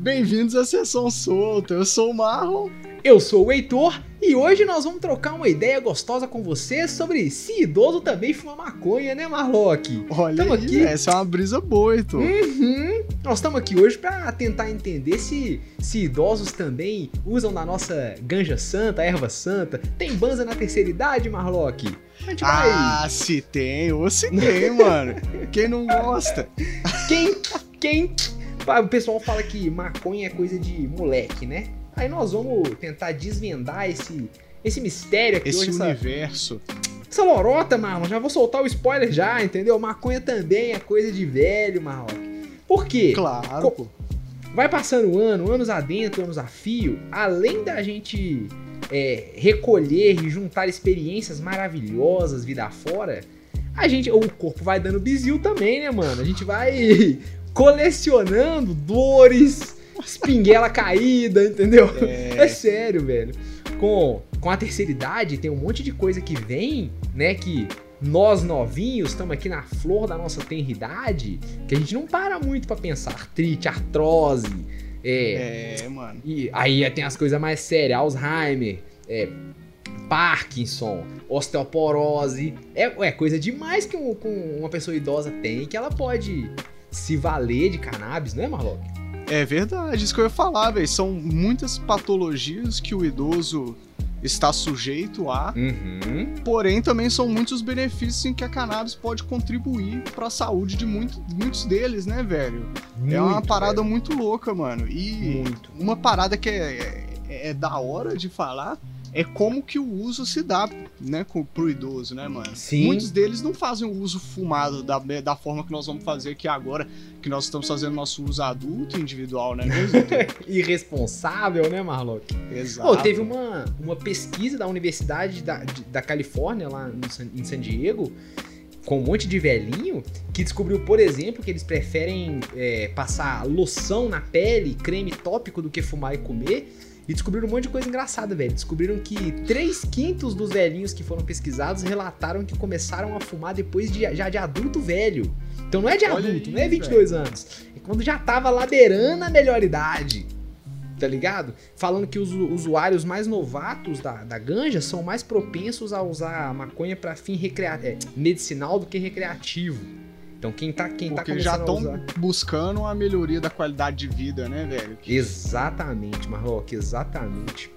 Bem-vindos à Sessão Solta. Eu sou o Marlon. Eu sou o Heitor e hoje nós vamos trocar uma ideia gostosa com você sobre se idoso também fuma maconha, né, Marlock? Olha Tamo aí, aqui. essa é uma brisa boa, Heitor. Uhum. Nós estamos aqui hoje para tentar entender se, se idosos também usam da nossa ganja santa, erva santa. Tem banza na terceira idade, Marlock? Vai. Ah, se tem, ou se tem, mano. Quem não gosta? Quem. Quem. O pessoal fala que maconha é coisa de moleque, né? Aí nós vamos tentar desvendar esse, esse mistério aqui Esse hoje. essa- universo. Essa lorota, Marlon, já vou soltar o spoiler já, entendeu? Maconha também é coisa de velho, Marlon. Por quê? Claro, Co- pô. Vai passando o ano, anos adentro, anos a fio, além da gente é, recolher e juntar experiências maravilhosas vida fora, a gente, o corpo vai dando bizil também, né, mano? A gente vai colecionando dores, espinguela caída, entendeu? É, É sério, velho. Com, com a terceira idade, tem um monte de coisa que vem, né? Que nós novinhos estamos aqui na flor da nossa tenridade, que a gente não para muito pra pensar. Artrite, artrose, é, é, mano. e aí tem as coisas mais sérias, Alzheimer, é, Parkinson, osteoporose. É, é coisa demais que um- que uma pessoa idosa tem que ela pode se valer de cannabis, não é, Marlock? É verdade, isso que eu ia falar, velho. São muitas patologias que o idoso está sujeito a, Uhum. porém também são muitos benefícios em que a cannabis pode contribuir para a saúde de muito- muitos deles, né, velho? é uma Muito, parada velho. muito louca, mano. E Muito. uma parada que é, é- é da hora de falar é como que o uso se dá, né, pro idoso, né, mano? Sim. Muitos deles não fazem o uso fumado da, da forma que nós vamos fazer aqui agora, que nós estamos fazendo nosso uso adulto, individual, né mesmo? Irresponsável, né, Marlock? Exato. Pô, teve uma, uma pesquisa da Universidade da, da Califórnia, lá em San Diego, com um monte de velhinho, que descobriu, por exemplo, que eles preferem é, passar loção na pele, creme tópico, do que fumar e comer. E descobriram um monte de coisa engraçada, velho. Descobriram que 3 quintos dos velhinhos que foram pesquisados relataram que começaram a fumar depois de, já de adulto velho. Então não é de Olha adulto, não é 22 anos. É quando já tava ladeirando a melhor idade. Tá ligado? Falando que os usuários mais novatos da, da ganja são mais propensos a usar a maconha pra fim recrea é, medicinal do que recreativo. Então quem tá, quem tá Porque começando já estão buscando a melhoria da qualidade de vida, né, velho? Exatamente, Marlock, exatamente.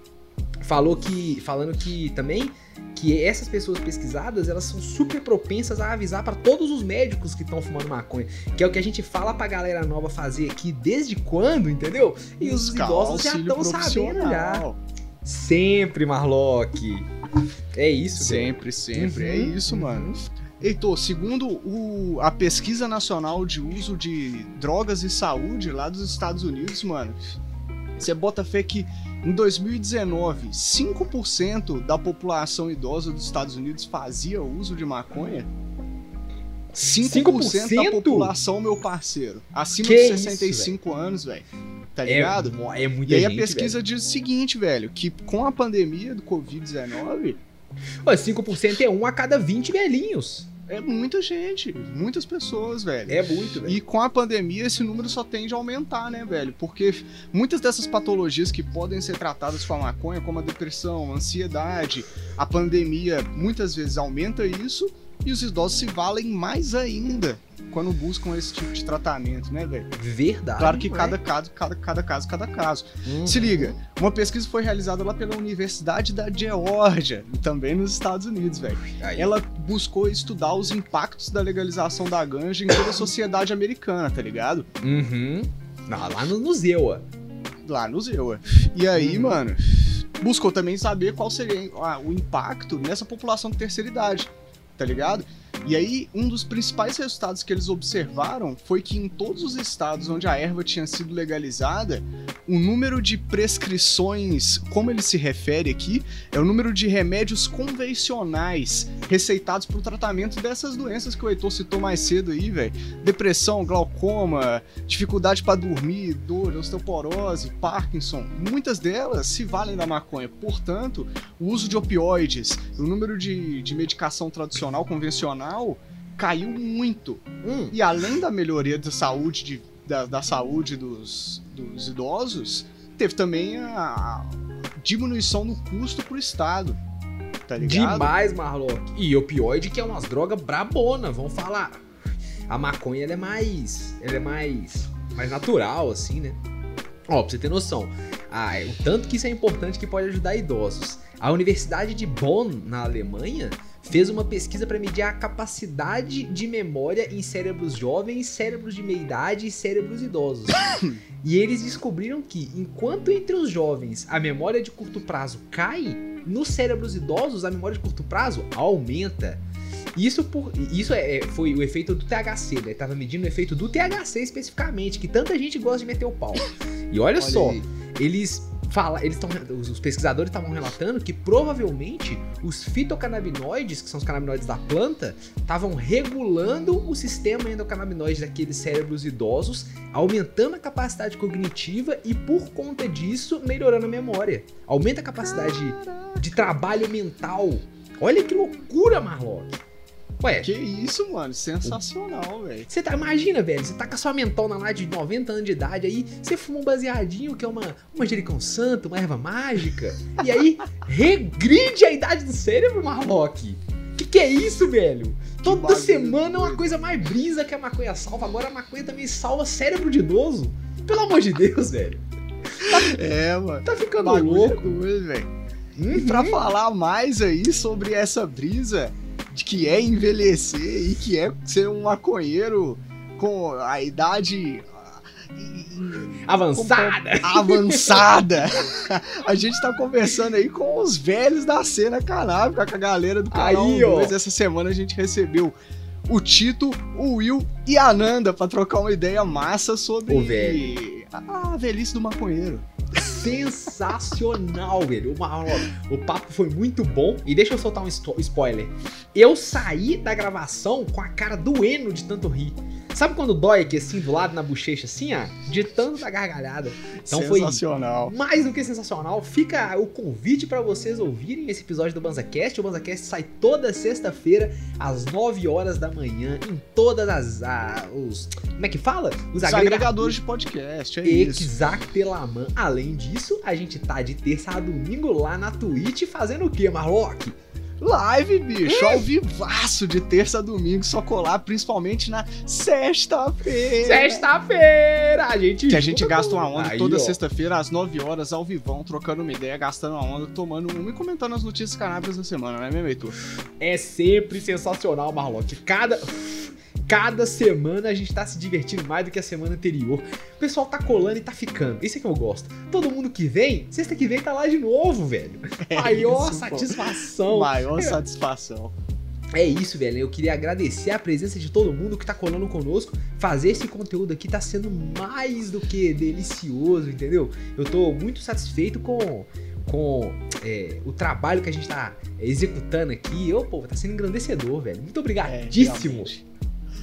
Falou que, falando que também que essas pessoas pesquisadas, elas são super propensas a avisar pra todos os médicos que estão fumando maconha, que é o que a gente fala pra galera nova fazer aqui desde quando, entendeu? E os Buscar idosos já estão sabendo já. Sempre, Marlock. É isso, velho. Sempre, sempre. É Uhum, isso, uhum. mano. Heitor, segundo o- a pesquisa nacional de uso de drogas e saúde lá dos Estados Unidos, mano, você bota fé que em 2019, 5% da população idosa dos Estados Unidos fazia uso de maconha? 5%, da 5%? população, meu parceiro. Acima Que de isso, 65 anos, velho. Tá É, ligado? mo- é muita E aí gente, a pesquisa diz o seguinte, velho, que com a pandemia do Covid-19, velho. Pô, 5% é um a cada 20 velhinhos. É muita gente, muitas pessoas, velho. É muito, velho. E com a pandemia esse número só tende a aumentar, né, velho? Porque muitas dessas patologias que podem ser tratadas com a maconha, como a depressão, a ansiedade, a pandemia, muitas vezes aumenta isso e os idosos se valem mais ainda quando buscam esse tipo de tratamento, né, velho? Verdade. Claro que cada caso, cada, cada caso, cada caso. Uhum. Se liga, uma pesquisa foi realizada lá pela Universidade da Geórgia, também nos Estados Unidos, velho. Ela buscou estudar os impactos da legalização da ganja em toda a sociedade americana, tá ligado? Uhum. Não, lá no, no Zewa. Lá no Zewa. E aí, Uhum. mano, buscou também saber qual seria ah, o impacto nessa população de terceira idade, tá ligado? E aí, um dos principais resultados que eles observaram foi que em todos os estados onde a erva tinha sido legalizada, o número de prescrições, como ele se refere aqui, é o número de remédios convencionais receitados para o tratamento dessas doenças que o Heitor citou mais cedo aí, velho. Depressão, glaucoma, dificuldade para dormir, dor, osteoporose, Parkinson. Muitas delas se valem da maconha. Portanto, o uso de opioides, o número de, de medicação tradicional, convencional, caiu muito. Hum. E além da melhoria da saúde de da, da saúde dos, dos idosos, teve também a diminuição no custo pro Estado. Tá ligado? Demais, Marlock. E opioide que é umas drogas brabona, vamos falar. A maconha ela é mais. Ela é mais. mais natural, assim, né? Ó, pra você ter noção. Ah, é, o tanto que isso é importante que pode ajudar idosos. A Universidade de Bonn, na Alemanha, fez uma pesquisa para medir a capacidade de memória em cérebros jovens, cérebros de meia idade e cérebros idosos. e eles descobriram que, enquanto entre os jovens a memória de curto prazo cai, nos cérebros idosos a memória de curto prazo aumenta. Isso, por, isso é, é foi o efeito do THC, né? Tava medindo o efeito do THC especificamente, que tanta gente gosta de meter o pau. E olha, olha só, aí. eles fala, eles estão os pesquisadores estavam relatando que provavelmente os fitocannabinoides, que são os canabinoides da planta, estavam regulando o sistema endocannabinoide daqueles cérebros idosos, aumentando a capacidade cognitiva e por conta disso melhorando a memória. Aumenta a capacidade de trabalho mental. Olha que loucura, Marlock. Ué. Que isso, mano. Sensacional, velho. Você tá, imagina, velho. Você tá com a sua mentona lá de 90 anos de idade aí, você fuma um baseadinho, que é uma, um manjericão santo, uma erva mágica. e aí, regride a idade do cérebro, Marlock. Que que é isso, velho? Toda semana é uma coisa mais brisa que a maconha salva. Agora a maconha também salva cérebro de idoso. Pelo amor de Deus, velho. Tá, é, mano. Tá ficando é louco. velho. Uhum. E pra falar mais aí sobre essa brisa, de que é envelhecer e que é ser um maconheiro com a idade avançada. avançada. a gente tá conversando aí com os velhos da cena canábica, com a galera do canal aí, 2. Essa semana a gente recebeu o Tito, o Will e a Nanda para trocar uma ideia massa sobre a velhice do maconheiro sensacional, velho. O, o papo foi muito bom. E deixa eu soltar um spoiler. Eu saí da gravação com a cara doendo de tanto rir. Sabe quando dói aqui assim, do lado na bochecha, assim, ó? De tanto da gargalhada. Então sensacional. foi mais do que sensacional. Fica o convite para vocês ouvirem esse episódio do BanzaCast. O BanzaCast sai toda sexta-feira, às 9 horas da manhã, em todas as. Ah, os, como é que fala? Os, os agregadores, agregadores de podcast, é Exactelaman. Além disso, a gente tá de terça a domingo lá na Twitch fazendo o quê, Marlock? Live, bicho, ao vivaço de terça a domingo, só colar, principalmente na sexta-feira. Sexta-feira, a gente. Que a gente gasta uma onda Aí, toda sexta-feira, às 9 horas, ao vivão, trocando uma ideia, gastando uma onda, tomando uma e comentando as notícias canábicas da semana, né, meu Heitor? É sempre sensacional, Marlock. Cada. Cada semana a gente tá se divertindo mais do que a semana anterior. O pessoal tá colando e tá ficando. Isso é que eu gosto. Todo mundo que vem, sexta que vem tá lá de novo, velho. É Maior isso, satisfação. Maior é. satisfação. É isso, velho. Eu queria agradecer a presença de todo mundo que tá colando conosco. Fazer esse conteúdo aqui tá sendo mais do que delicioso, entendeu? Eu tô muito satisfeito com, com é, o trabalho que a gente tá executando aqui. Ô, pô, tá sendo engrandecedor, velho. Muito obrigadíssimo. É,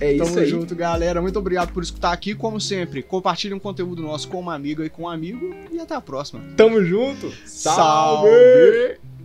é isso Tamo aí. junto, galera. Muito obrigado por escutar aqui. Como sempre, compartilhe um conteúdo nosso com uma amiga e com um amigo. E até a próxima. Tamo junto. Salve! Salve!